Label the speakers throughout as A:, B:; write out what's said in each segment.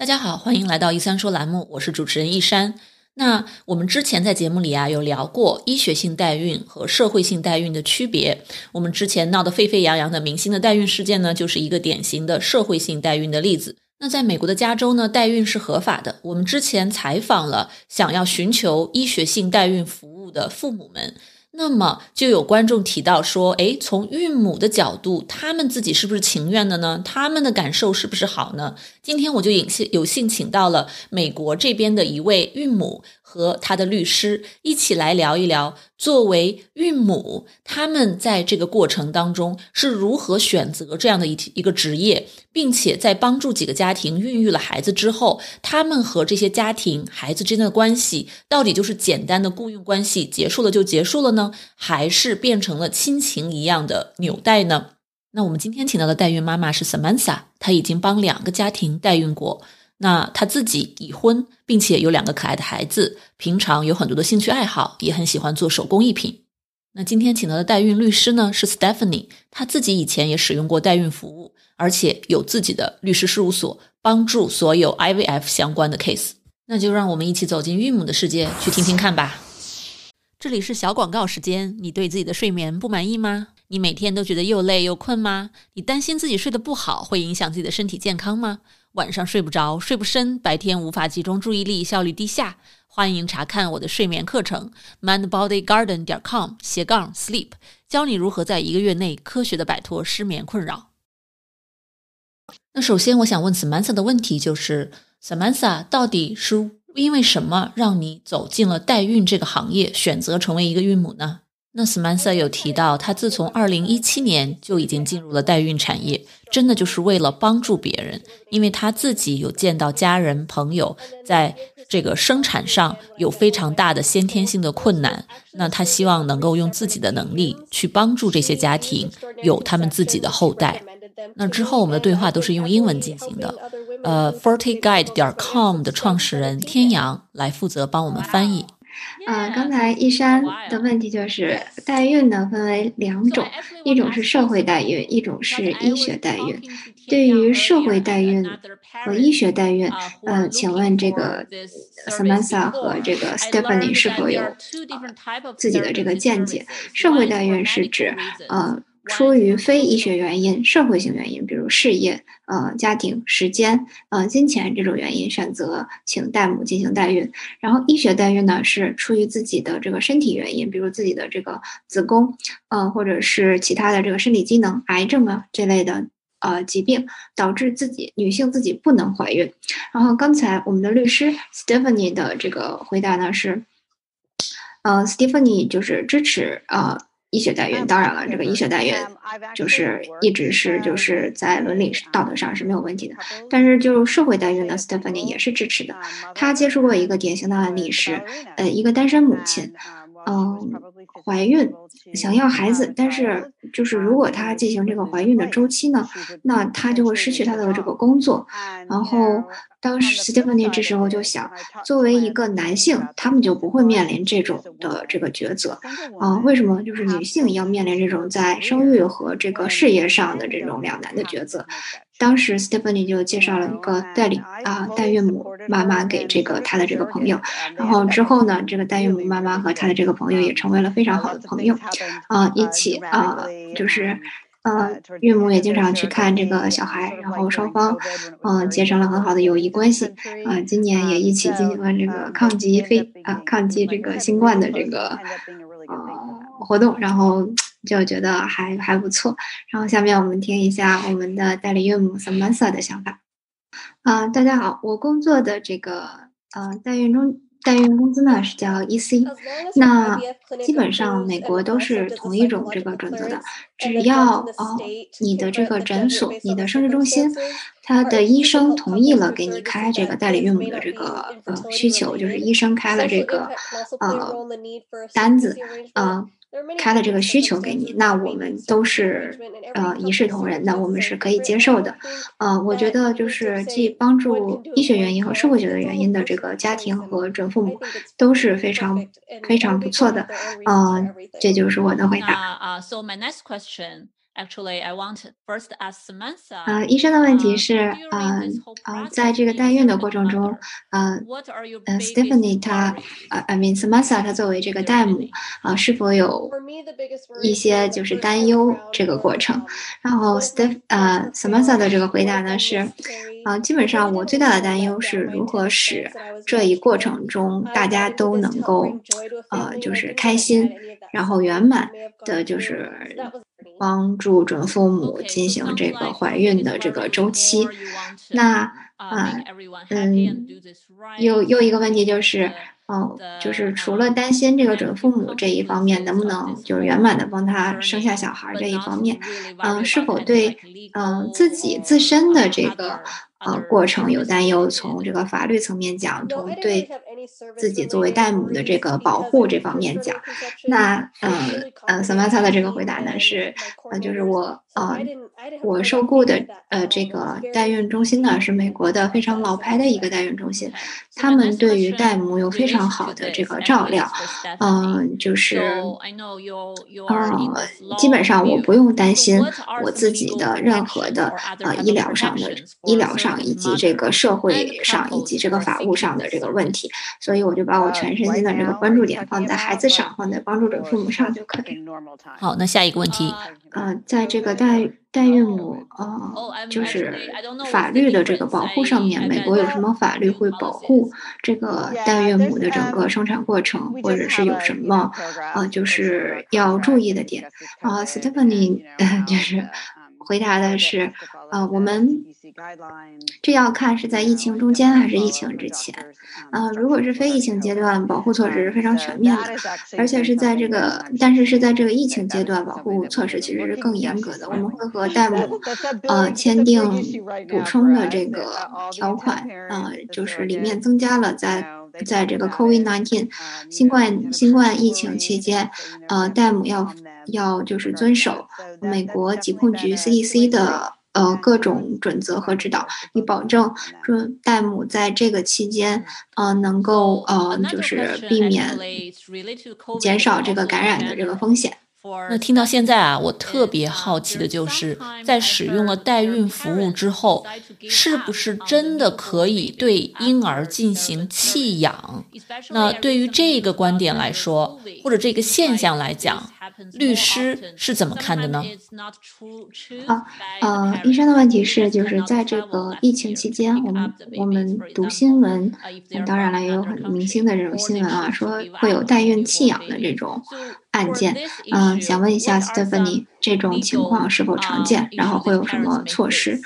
A: 大家好，欢迎来到一三说栏目，我是主持人一山。那我们之前在节目里啊有聊过医学性代孕和社会性代孕的区别。我们之前闹得沸沸扬扬的明星的代孕事件呢，就是一个典型的社会性代孕的例子。那在美国的加州呢，代孕是合法的。我们之前采访了想要寻求医学性代孕服务的父母们。那么就有观众提到说，诶，从孕母的角度，他们自己是不是情愿的呢？他们的感受是不是好呢？今天我就有幸有幸请到了美国这边的一位孕母。和他的律师一起来聊一聊，作为孕母，他们在这个过程当中是如何选择这样的一一个职业，并且在帮助几个家庭孕育了孩子之后，他们和这些家庭孩子之间的关系，到底就是简单的雇佣关系结束了就结束了呢，还是变成了亲情一样的纽带呢？那我们今天请到的代孕妈妈是 Samantha，她已经帮两个家庭代孕过。那她自己已婚，并且有两个可爱的孩子，平常有很多的兴趣爱好，也很喜欢做手工艺品。那今天请到的代孕律师呢是 Stephanie，她自己以前也使用过代孕服务，而且有自己的律师事务所，帮助所有 IVF 相关的 case。那就让我们一起走进孕母的世界，去听听看吧。这里是小广告时间，你对自己的睡眠不满意吗？你每天都觉得又累又困吗？你担心自己睡得不好会影响自己的身体健康吗？晚上睡不着，睡不深，白天无法集中注意力，效率低下。欢迎查看我的睡眠课程，mindbodygarden 点 com 斜杠 sleep，教你如何在一个月内科学的摆脱失眠困扰。那首先，我想问 Samantha 的问题就是：Samantha 到底是因为什么让你走进了代孕这个行业，选择成为一个孕母呢？那 Samantha 有提到，他自从二零一七年就已经进入了代孕产业，真的就是为了帮助别人，因为他自己有见到家人朋友在这个生产上有非常大的先天性的困难，那他希望能够用自己的能力去帮助这些家庭有他们自己的后代。那之后我们的对话都是用英文进行的，呃，Forty Guide 点 com 的创始人天阳来负责帮我们翻译。
B: 呃，刚才一山的问题就是代孕呢，分为两种，一种是社会代孕，一种是医学代孕。对于社会代孕和医学代孕，呃，请问这个 Samantha 和这个 Stephanie 是否有自己的这个见解？社会代孕是指呃。出于非医学原因、社会性原因，比如事业、呃家庭、时间、呃金钱这种原因，选择请代母进行代孕。然后医学代孕呢，是出于自己的这个身体原因，比如自己的这个子宫，呃或者是其他的这个生理机能、癌症啊这类的呃疾病，导致自己女性自己不能怀孕。然后刚才我们的律师 Stephanie 的这个回答呢是，呃 Stephanie 就是支持呃。医学代孕，当然了，这个医学代孕就是一直是就是在伦理道德上是没有问题的。但是就社会代孕呢，Stephanie 也是支持的。她接触过一个典型的案例是，呃，一个单身母亲，嗯，怀孕想要孩子，但是就是如果她进行这个怀孕的周期呢，那她就会失去她的这个工作，然后。当时 Stephanie 这时候就想，作为一个男性，他们就不会面临这种的这个抉择啊？为什么就是女性要面临这种在生育和这个事业上的这种两难的抉择？当时 Stephanie 就介绍了一个代理啊，代孕母妈妈给这个他的这个朋友，然后之后呢，这个代孕母妈妈和他的这个朋友也成为了非常好的朋友啊，一起啊，就是。呃，岳母也经常去看这个小孩，然后双方嗯结成了很好的友谊关系啊。今年也一起进行了这个抗击非啊抗击这个新冠的这个呃活动，然后就觉得还还不错。然后下面我们听一下我们的代理岳母 Samantha 的想法啊。大家好，我工作的这个呃代孕中。代孕工资呢是叫 EC，那基本上美国都是同一种这个准则的，只要哦你的这个诊所、你的生殖中心，他的医生同意了给你开这个代理孕母的这个呃需求，就是医生开了这个呃单子，呃。开了这个需求给你，那我们都是呃一视同仁的，我们是可以接受的。呃，我觉得就是既帮助医学原因和社会学的原因的这个家庭和准父母都是非常非常不错的。呃，这就是我的回答。
A: Uh, so my next question.
B: 呃，医生的问题是，呃呃，在这个代孕的过程中，呃呃，Stephanie 她，呃，I mean Samantha 她作为这个代母，啊，是否有一些就是担忧这个过程？然后 Steph，呃，Samantha 的这个回答呢是，啊，基本上我最大的担忧是如何使这一过程中大家都能够，呃，就是开心，然后圆满的，就是。帮助准父母进行这个怀孕的这个周期，那啊，嗯，又又一个问题就是，哦，就是除了担心这个准父母这一方面能不能就是圆满的帮他生下小孩这一方面，嗯，是否对嗯自己自身的这个。呃，过程有担忧。从这个法律层面讲，从对自己作为代母的这个保护这方面讲，那呃呃，Samantha 的这个回答呢是，呃，就是我呃，我受雇的呃这个代孕中心呢是美国的非常老牌的一个代孕中心，他们对于代母有非常好的这个照料，嗯，就是呃，基本上我不用担心我自己的任何的呃医疗上的医疗上。以及这个社会上以及这个法务上的这个问题，所以我就把我全身心的这个关注点放在孩子上，放在帮助者父母上就可以。
A: 好，那下一个问题，
B: 呃，在这个代代孕母呃，就是法律的这个保护上面，美国有什么法律会保护这个代孕母的整个生产过程，或者是有什么呃，就是要注意的点啊？Stephanie 就是回答的是，呃，我们。这要看是在疫情中间还是疫情之前。啊，如果是非疫情阶段，保护措施是非常全面的，而且是在这个，但是是在这个疫情阶段，保护措施其实是更严格的。我们会和戴姆呃签订补充的这个条款，呃，就是里面增加了在在这个 COVID-19 新冠新冠疫情期间，呃，戴姆要要就是遵守美国疾控局 CDC 的。呃，各种准则和指导，以保证说戴姆在这个期间，呃，能够呃，就是避免减少这个感染的这个风险。
A: 那听到现在啊，我特别好奇的就是，在使用了代孕服务之后，是不是真的可以对婴儿进行弃养？那对于这个观点来说，或者这个现象来讲，律师是怎么看的呢？
B: 啊，呃，医生的问题是，就是在这个疫情期间，我们我们读新闻，当然了，也有很明星的这种新闻啊，说会有代孕弃养的这种。案件，嗯，想问一下 Stephanie，这种情况是否常见？然后会有什么措施？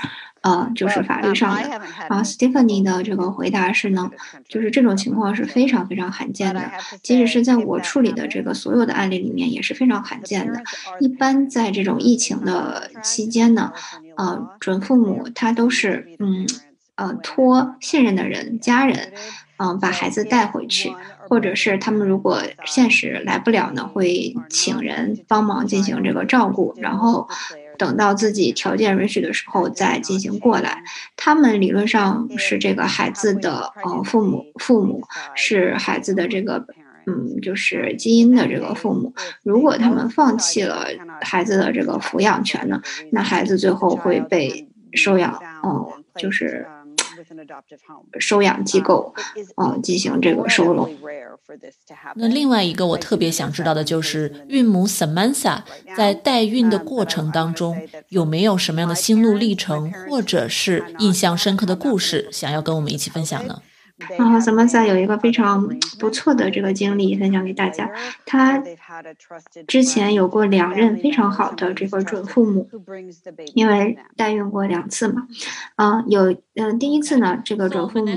B: 呃，就是法律上的。然后 Stephanie 的这个回答是呢，就是这种情况是非常非常罕见的，即使是在我处理的这个所有的案例里面也是非常罕见的。一般在这种疫情的期间呢，呃，准父母他都是嗯呃托信任的人、家人，嗯，把孩子带回去。或者是他们如果现实来不了呢，会请人帮忙进行这个照顾，然后等到自己条件允许的时候再进行过来。他们理论上是这个孩子的呃父母，父母是孩子的这个嗯，就是基因的这个父母。如果他们放弃了孩子的这个抚养权呢，那孩子最后会被收养，嗯，就是。收养机构，嗯，进行这个收容。
A: 那另外一个我特别想知道的就是，孕母 Samantha 在代孕的过程当中有没有什么样的心路历程，或者是印象深刻的故事，想要跟我们一起分享呢？
B: 然后 Samantha 有一个非常不错的这个经历分享给大家。他之前有过两任非常好的这个准父母，因为代孕过两次嘛。嗯，有嗯，第一次呢，这个准父母，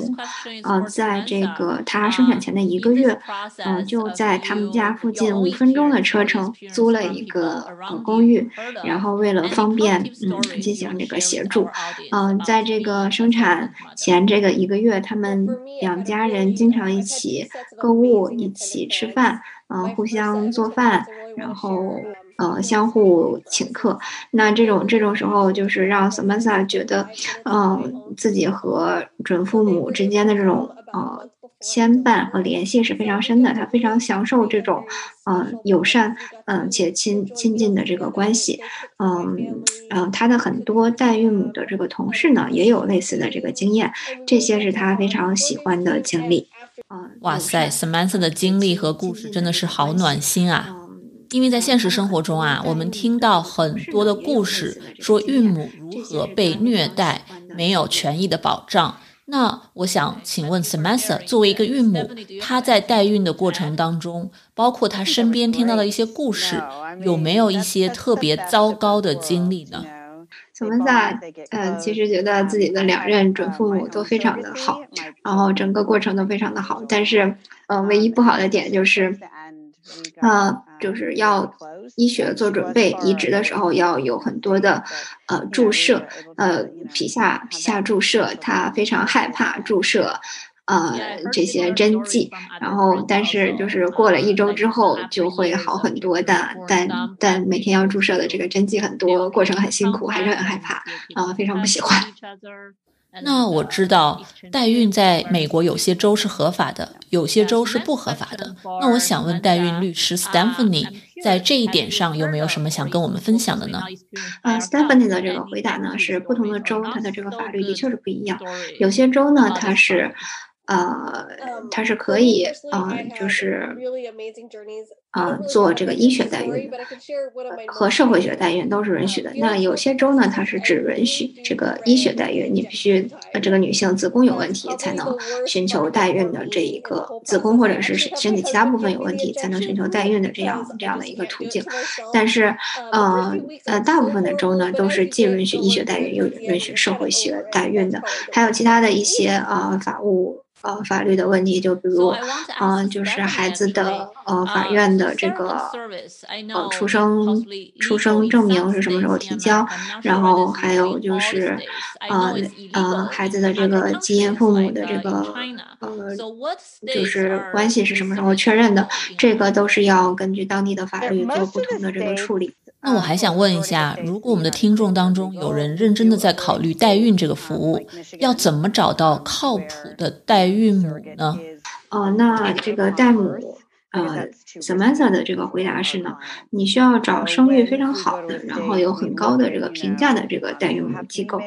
B: 呃，在这个他生产前的一个月，嗯，就在他们家附近五分钟的车程租了一个公寓，然后为了方便嗯进行这个协助，嗯，在这个生产前这个一个月，他们。两家人经常一起购物，一起吃饭，嗯，互相做饭，然后呃，相互请客。那这种这种时候，就是让 Samantha 觉得，嗯，自己和准父母之间的这种呃牵绊和联系是非常深的，他非常享受这种，嗯，友善，嗯且亲亲近的这个关系，嗯嗯，他的很多代孕母的这个同事呢，也有类似的这个经验，这些是他非常喜欢的经历。
A: 嗯，哇塞，Samantha 的经历和故事真的是好暖心啊！因为在现实生活中啊，我们听到很多的故事，说孕母如何被虐待，没有权益的保障。那我想请问 Samantha，作为一个孕母，她在代孕的过程 当中，包括她身边听到的一些故事，有没有一些特别糟糕的经历呢
B: ？Samantha，呃，其实觉得自己的两任准父母都非常的好，然后整个过程都非常的好，但是，呃，唯一不好的点就是。呃，就是要医学做准备，移植的时候要有很多的呃注射，呃皮下皮下注射，他非常害怕注射，呃这些针剂。然后，但是就是过了一周之后就会好很多的，但但每天要注射的这个针剂很多，过程很辛苦，还是很害怕，啊，非常不喜欢。
A: 那我知道代孕在美国有些州是合法的，有些州是不合法的。那我想问代孕律师 Stephanie，在这一点上有没有什么想跟我们分享的呢？
B: 啊，Stephanie 的这个回答呢是，不同的州它的这个法律的确是不一样，有些州呢它是。呃，它是可以，呃，就是，呃，做这个医学代孕和社会学代孕都是允许的。那有些州呢，它是只允许这个医学代孕，你必须这个女性子宫有问题才能寻求代孕的这一个子宫或者是身体其他部分有问题才能寻求代孕的这样这样的一个途径。但是，呃呃，大部分的州呢都是既允许医学代孕又允许社会学代孕的，还有其他的一些呃法务。呃，法律的问题，就比如，嗯，就是孩子的呃，法院的这个呃出生出生证明是什么时候提交，然后还有就是，呃呃，孩子的这个基因父母的这个呃，就是关系是什么时候确认的，这个都是要根据当地的法律做不同的这个处理。
A: 那我还想问一下，如果我们的听众当中有人认真的在考虑代孕这个服务，要怎么找到靠谱的代孕母呢？
B: 哦，那这个代母，呃，Samantha 的这个回答是呢，你需要找声誉非常好的，然后有很高的这个评价的这个代孕母机构。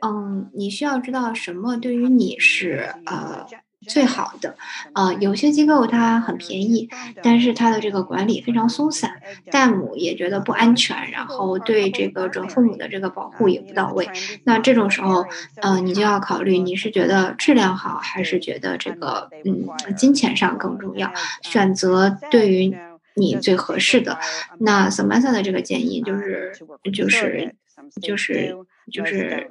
B: 嗯，你需要知道什么对于你是呃。最好的，呃，有些机构它很便宜，但是它的这个管理非常松散，代母也觉得不安全，然后对这个准父母的这个保护也不到位。那这种时候，呃，你就要考虑你是觉得质量好，还是觉得这个嗯金钱上更重要，选择对于你最合适的。那 Samantha 的这个建议就是就是就是就是。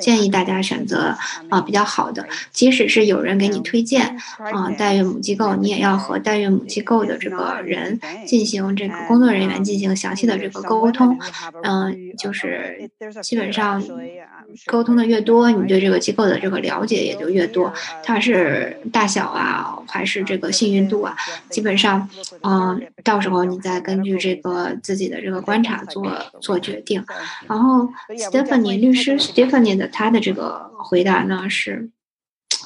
B: 建议大家选择啊比较好的，即使是有人给你推荐啊代孕母机构，你也要和代孕母机构的这个人进行这个工作人员进行详细的这个沟通，嗯，就是基本上沟通的越多，你对这个机构的这个了解也就越多，它是大小啊还是这个幸运度啊，基本上嗯到时候你再根据这个自己的这个观察做做决定，然后 Stephanie 律师 Stephanie。的他的这个回答呢是，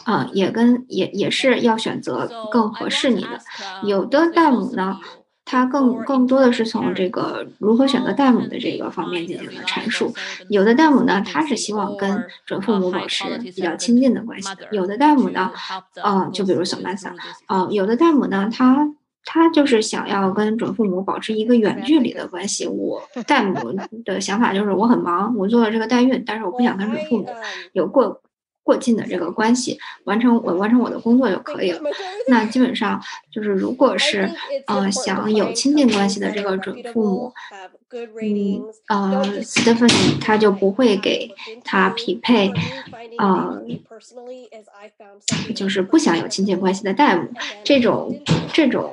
B: 啊，也跟也也是要选择更合适你的。有的代母呢，他更更多的是从这个如何选择代母的这个方面进行了阐述。有的代母呢，他是希望跟准父母保持比较亲近的关系。有的代母呢，啊，就比如小曼萨，啊，有的代母呢，他。他就是想要跟准父母保持一个远距离的关系。我代母的想法就是，我很忙，我做了这个代孕，但是我不想跟准父母有过过近的这个关系，完成我完成我的工作就可以了。那基本上就是，如果是呃想有亲近关系的这个准父母，嗯呃，Stephanie 他就不会给他匹配，呃，就是不想有亲近关系的代母这种这种。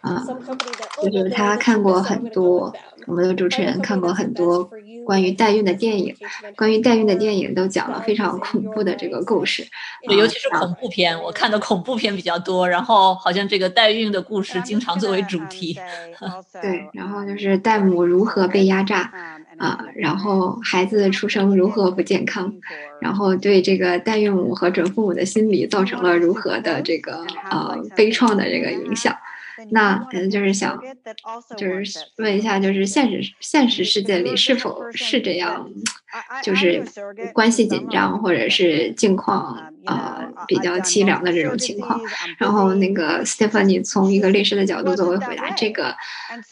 B: 啊，就是他看过很多，我们的主持人看过很多。关于代孕的电影，关于代孕的电影都讲了非常恐怖的这个故事，
A: 对，尤其是恐怖片，我看的恐怖片比较多。然后好像这个代孕的故事经常作为主题。
B: 对，然后就是代母如何被压榨啊，然后孩子的出生如何不健康，然后对这个代孕母和准父母的心理造成了如何的这个呃悲怆的这个影响。那可能就是想，就是问一下，就是现实现实世界里是否是这样，就是关系紧张或者是境况啊比较凄凉的这种情况。然后那个 Stephanie 从一个律师的角度作为回答，这个，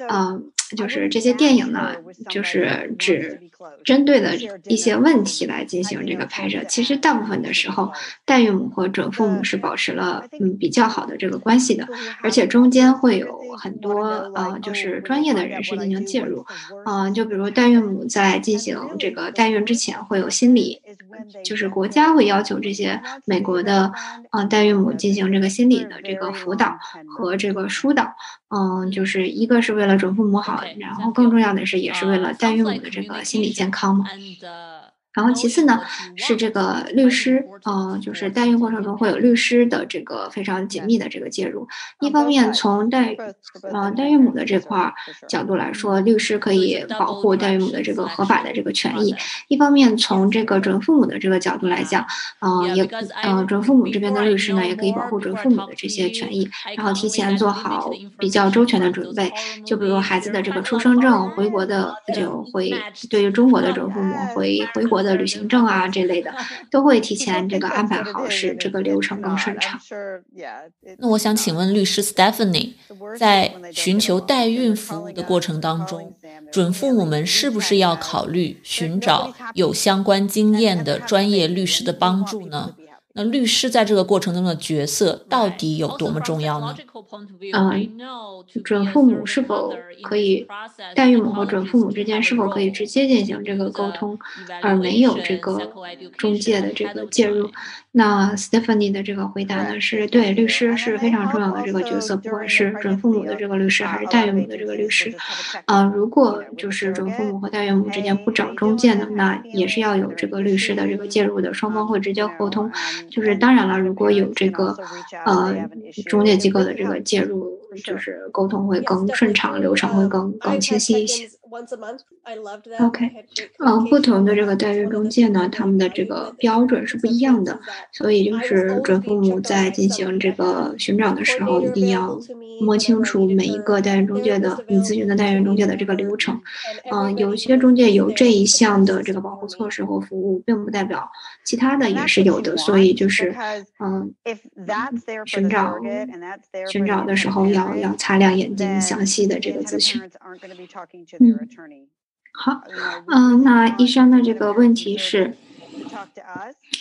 B: 嗯。就是这些电影呢，就是只针对的一些问题来进行这个拍摄。其实大部分的时候，代孕母和准父母是保持了嗯比较好的这个关系的，而且中间会有很多呃就是专业的人士进行介入。嗯，就比如代孕母在进行这个代孕之前，会有心理，就是国家会要求这些美国的嗯代孕母进行这个心理的这个辅导和这个疏导。嗯，就是一个是为了准父母好，然后更重要的是，也是为了代孕母的这个心理健康嘛。然后其次呢，是这个律师，呃，就是代孕过程中会有律师的这个非常紧密的这个介入。一方面从代，呃，代孕母的这块角度来说，律师可以保护代孕母的这个合法的这个权益；一方面从这个准父母的这个角度来讲，嗯，也，呃，准父母这边的律师呢，也可以保护准父母的这些权益，然后提前做好比较周全的准备。就比如孩子的这个出生证、回国的就回，对于中国的准父母回回国。的旅行证啊这类的，都会提前这个安排好，使这个流程更顺畅。
A: 那我想请问律师 Stephanie，在寻求代孕服务的过程当中，准父母们是不是要考虑寻找有相关经验的专业律师的帮助呢？那律师在这个过程中的角色到底有多么重要呢？
B: 啊，准父母是否可以代孕母和准父母之间是否可以直接进行这个沟通，而没有这个中介的这个介入？那 Stephanie 的这个回答呢，是对律师是非常重要的这个角色，不管是准父母的这个律师还是代孕母的这个律师。啊，如果就是准父母和代孕母之间不找中介呢，那也是要有这个律师的这个介入的，双方会直接沟通。就是当然了，如果有这个呃中介机构的这个介入，就是沟通会更顺畅，流程会更更清晰一些。OK，嗯，不同的这个代孕中介呢，他们的这个标准是不一样的，所以就是准父母在进行这个寻找的时候，一定要摸清楚每一个代孕中介的你咨询的代孕中介的这个流程。嗯，有些中介有这一项的这个保护措施或服务，并不代表其他的也是有的，所以就是嗯，寻找寻找的时候要要擦亮眼睛，详细的这个咨询。嗯。好，嗯，那一山的这个问题是，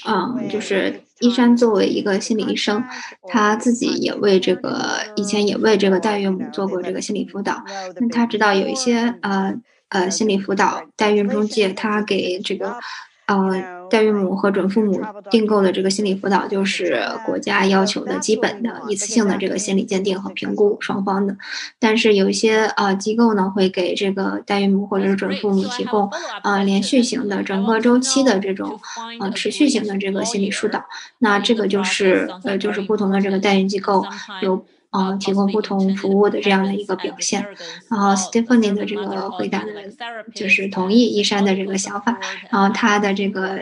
B: 嗯，就是一山作为一个心理医生，他自己也为这个以前也为这个代孕母做过这个心理辅导，那他知道有一些呃呃心理辅导代孕中介，他给这个。呃，代孕母和准父母订购的这个心理辅导，就是国家要求的基本的一次性的这个心理鉴定和评估双方的。但是有一些呃机构呢，会给这个代孕母或者是准父母提供呃连续型的整个周期的这种呃持续型的这个心理疏导。那这个就是呃就是不同的这个代孕机构有。呃，提供不同服务的这样的一个表现。然后 Stephanie 的这个回答呢，就是同意一山的这个想法。然后他的这个。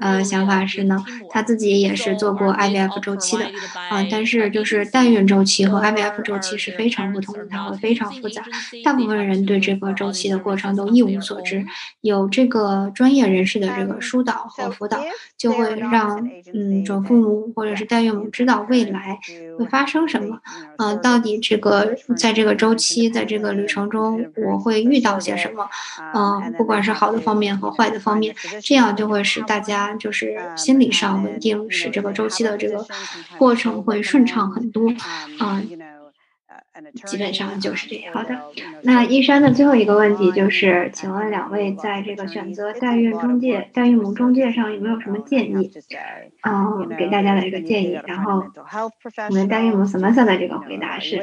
B: 呃，想法是呢，他自己也是做过 IVF 周期的，啊，但是就是代孕周期和 IVF 周期是非常不同的，它会非常复杂。大部分人对这个周期的过程都一无所知，有这个专业人士的这个疏导和辅导，就会让嗯准父母或者是代孕母知道未来会发生什么，嗯，到底这个在这个周期在这个旅程中我会遇到些什么，嗯，不管是好的方面和坏的方面，这样就会使大家。就是心理上稳定，使这个周期的这个过程会顺畅很多啊。基本上就是这样。好的，那一山的最后一个问题就是，请问两位在这个选择代孕中介、代孕母中介上有没有什么建议？嗯，给大家的一个建议。然后，我们代孕母 Samantha 的这个回答是，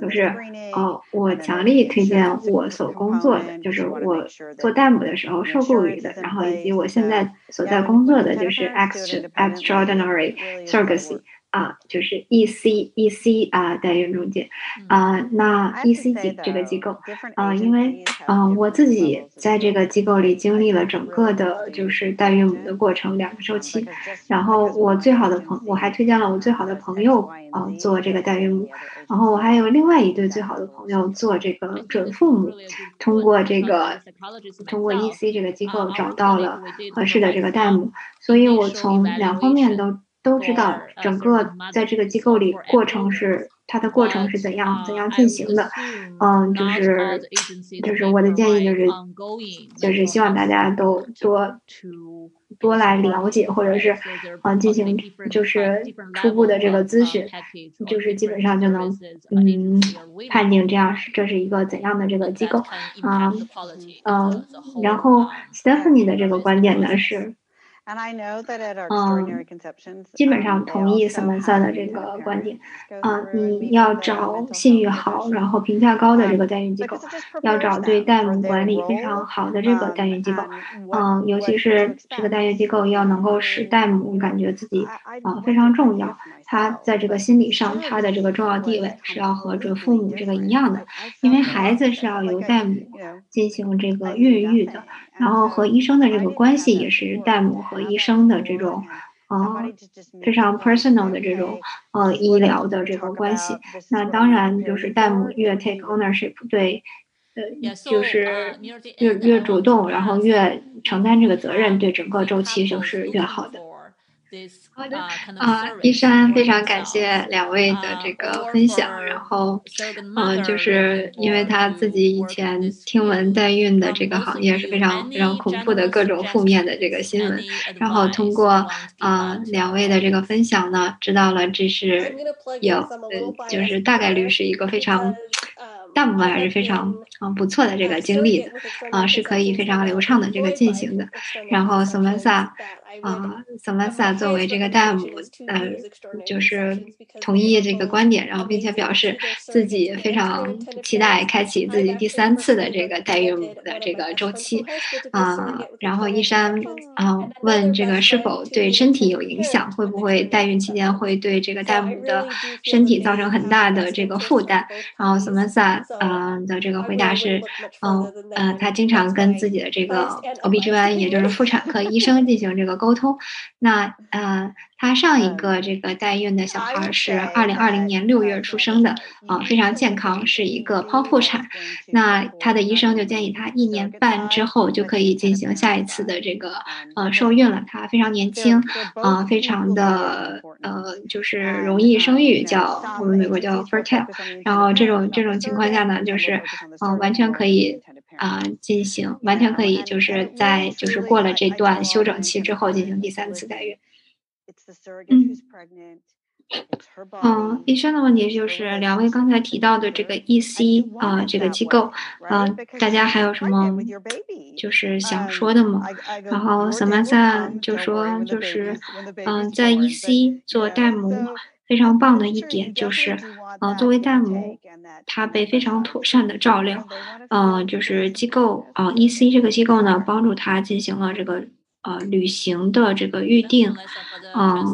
B: 就是哦，我强力推荐我所工作的，就是我做代母的时候受雇于的，然后以及我现在所在工作的就是 Extraordinary Surrogacy。啊，就是 E C E C 啊，代孕中介啊，那 E C 机这个机构啊，因为啊，我自己在这个机构里经历了整个的，就是代孕母的过程，两个周期。然后我最好的朋，我还推荐了我最好的朋友啊做这个代孕母，然后我还有另外一对最好的朋友做这个准父母，通过这个通过 E C 这个机构找到了合适的这个代母，所以我从两方面都。都知道整个在这个机构里过程是它的过程是怎样怎样进行的，嗯，就是就是我的建议就是就是希望大家都多多来了解或者是嗯进行就是初步的这个咨询，就是基本上就能嗯判定这样是这是一个怎样的这个机构啊嗯，然后 Stephanie 的这个观点呢是。嗯，基本上同意斯门塞的这个观点。嗯，你要找信誉好，然后评价高的这个代孕机构，要找对代母管理非常好的这个代孕机构。嗯，尤其是这个代孕机构要能够使代母感觉自己啊非常重要，他在这个心理上他的这个重要地位是要和准父母这个一样的，因为孩子是要由代母进行这个孕育的。然后和医生的这个关系也是戴姆和医生的这种，呃，非常 personal 的这种呃医疗的这个关系。那当然就是戴姆越 take ownership 对，呃，就是越越主动，然后越承担这个责任，对整个周期就是越好的。好的啊，一山非常感谢两位的这个分享。然后，呃，就是因为他自己以前听闻代孕的这个行业是非常非常恐怖的各种负面的这个新闻，然后通过呃两位的这个分享呢，知道了这是有呃，就是大概率是一个非常。大部分还是非常嗯不错的这个经历的，啊是可以非常流畅的这个进行的。然后 Samantha，啊 Samantha 作为这个大母，嗯就是同意这个观点，然后并且表示自己非常期待开启自己第三次的这个代孕母的这个周期，啊然后一山啊问这个是否对身体有影响，会不会代孕期 间会对这个代母的身体造成很大的这个负担？然后 Samantha。嗯的这个回答是，嗯呃，他经常跟自己的这个 OB/GYN，也就是妇产科医生进行这个沟通。那呃。他上一个这个代孕的小孩是二零二零年六月出生的，啊，非常健康，是一个剖腹产。那他的医生就建议他一年半之后就可以进行下一次的这个呃受孕了。他非常年轻，啊，非常的呃就是容易生育，叫我们美国叫 fertile。然后这种这种情况下呢，就是嗯完全可以啊进行，完全可以就是在就是过了这段休整期之后进行第三次代孕。嗯，医生的问题就是两位刚才提到的这个 EC 啊，这个机构啊，大家还有什么就是想说的吗？然后 Samantha 就说，就是嗯，在 EC 做代母非常棒的一点就是，呃，作为代母，她被非常妥善的照料，嗯，就是机构啊，EC 这个机构呢，帮助他进行了这个。呃，旅行的这个预定，嗯，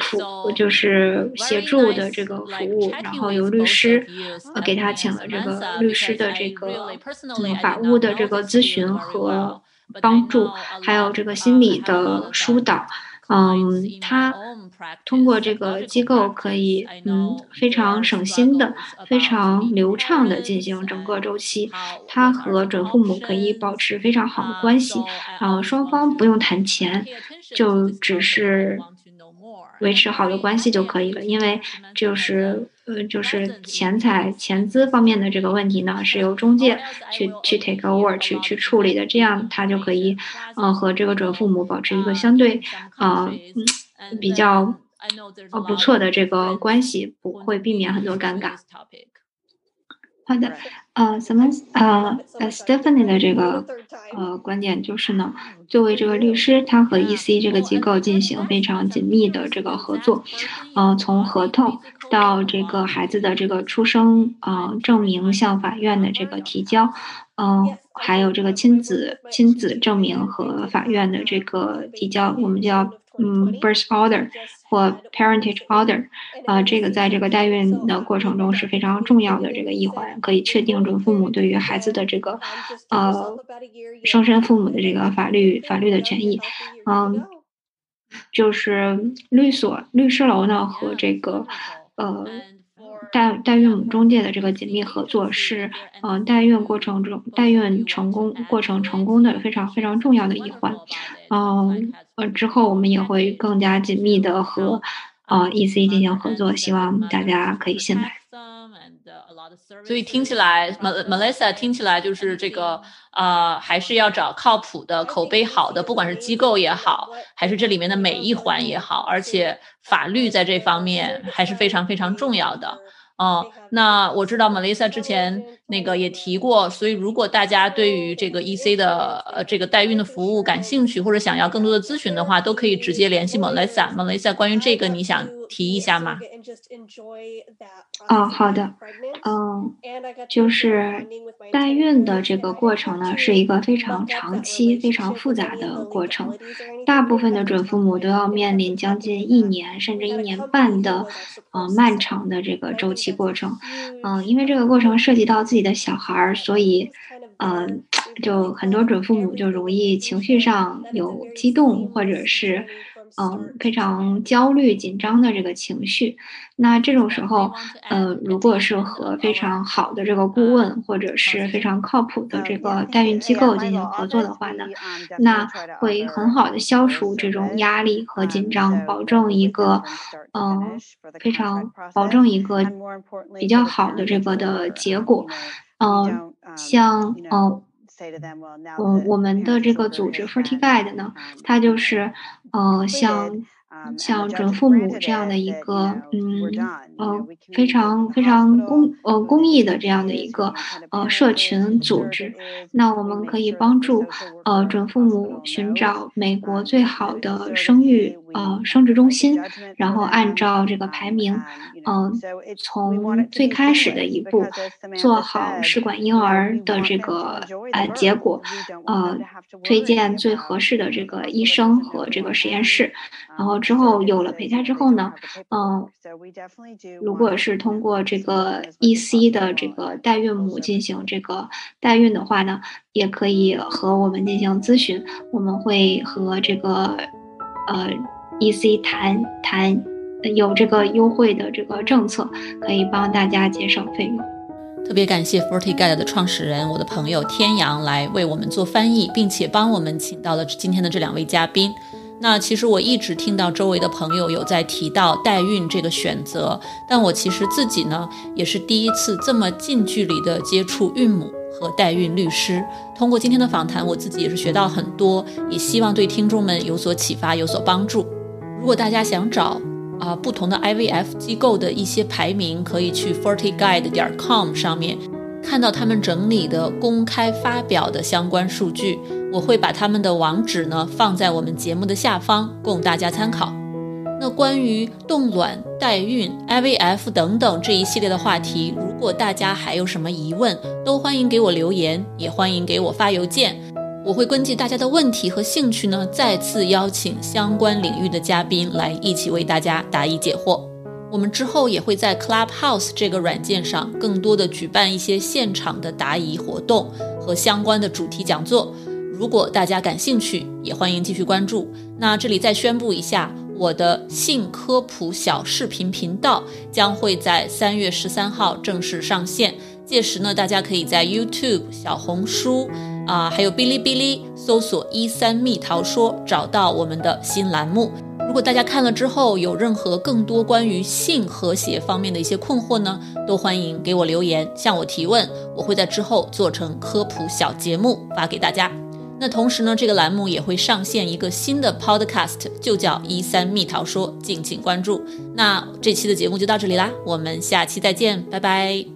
B: 服就是协助的这个服务，然后由律师呃给他请了这个律师的这个嗯法务的这个咨询和帮助，还有这个心理的疏导。嗯，他通过这个机构可以嗯非常省心的、非常流畅的进行整个周期。他和准父母可以保持非常好的关系，然后双方不用谈钱，就只是。维持好的关系就可以了，因为就是呃，就是钱财、钱资方面的这个问题呢，是由中介去去 take over 去去处理的，这样他就可以呃和这个准父母保持一个相对呃比较呃不错的这个关系，不会避免很多尴尬。好的，呃，咱们呃呃，Stephanie 的这个呃观点就是呢，作为这个律师，他和 EC 这个机构进行非常紧密的这个合作，呃，从合同到这个孩子的这个出生呃证明向法院的这个提交，嗯，还有这个亲子亲子证明和法院的这个提交，我们叫嗯 birth order。或 parentage order，啊，这个在这个代孕的过程中是非常重要的这个一环，可以确定准父母对于孩子的这个呃生身父母的这个法律法律的权益。嗯，就是律所律师楼呢和这个呃代代孕中介的这个紧密合作是嗯代孕过程中代孕成功过程成功的非常非常重要的一环。嗯，呃，之后我们也会更加紧密的和呃 EC 进行合作，希望大家可以信赖。
A: 所以听起来，Melissa 听起来就是这个呃，还是要找靠谱的、口碑好的，不管是机构也好，还是这里面的每一环也好，而且法律在这方面还是非常非常重要的。哦，那我知道 Melissa 之前那个也提过，所以如果大家对于这个 EC 的呃这个代孕的服务感兴趣，或者想要更多的咨询的话，都可以直接联系 Melissa。Melissa，关于这个你想提一下吗？
B: 哦，好的，嗯，就是代孕的这个过程呢，是一个非常长期、非常复杂的过程，大部分的准父母都要面临将近一年甚至一年半的呃漫长的这个周期。过程，嗯，因为这个过程涉及到自己自己的小孩儿，所以，嗯，就很多准父母就容易情绪上有激动，或者是。嗯，非常焦虑、紧张的这个情绪。那这种时候，呃，如果是和非常好的这个顾问，或者是非常靠谱的这个代孕机构进行合作的话呢，那会很好的消除这种压力和紧张，保证一个，嗯，非常保证一个比较好的这个的结果。嗯，像嗯。我我们的这个组织 Forty Guide 呢，它就是，呃，像。像准父母这样的一个，嗯，呃，非常非常公呃公益的这样的一个呃社群组织，那我们可以帮助呃准父母寻找美国最好的生育呃生殖中心，然后按照这个排名，嗯，从最开始的一步做好试管婴儿的这个呃结果，呃，推荐最合适的这个医生和这个实验室，然后。之后有了胚胎之后呢，嗯，如果是通过这个 EC 的这个代孕母进行这个代孕的话呢，也可以和我们进行咨询，我们会和这个呃 EC 谈谈有这个优惠的这个政策，可以帮大家节省费用。
A: 特别感谢 Forty Guide 的创始人我的朋友天阳来为我们做翻译，并且帮我们请到了今天的这两位嘉宾。那其实我一直听到周围的朋友有在提到代孕这个选择，但我其实自己呢也是第一次这么近距离的接触孕母和代孕律师。通过今天的访谈，我自己也是学到很多，也希望对听众们有所启发，有所帮助。如果大家想找啊不同的 IVF 机构的一些排名，可以去 fortyguide 点 com 上面。看到他们整理的公开发表的相关数据，我会把他们的网址呢放在我们节目的下方，供大家参考。那关于冻卵、代孕、IVF 等等这一系列的话题，如果大家还有什么疑问，都欢迎给我留言，也欢迎给我发邮件。我会根据大家的问题和兴趣呢，再次邀请相关领域的嘉宾来一起为大家答疑解惑。我们之后也会在 Clubhouse 这个软件上，更多的举办一些现场的答疑活动和相关的主题讲座。如果大家感兴趣，也欢迎继续关注。那这里再宣布一下，我的性科普小视频频道将会在三月十三号正式上线。届时呢，大家可以在 YouTube、小红书啊，还有哔哩哔哩搜索“一三蜜桃说”，找到我们的新栏目。如果大家看了之后有任何更多关于性和谐方面的一些困惑呢，都欢迎给我留言向我提问，我会在之后做成科普小节目发给大家。那同时呢，这个栏目也会上线一个新的 podcast，就叫一三蜜桃说，敬请关注。那这期的节目就到这里啦，我们下期再见，拜拜。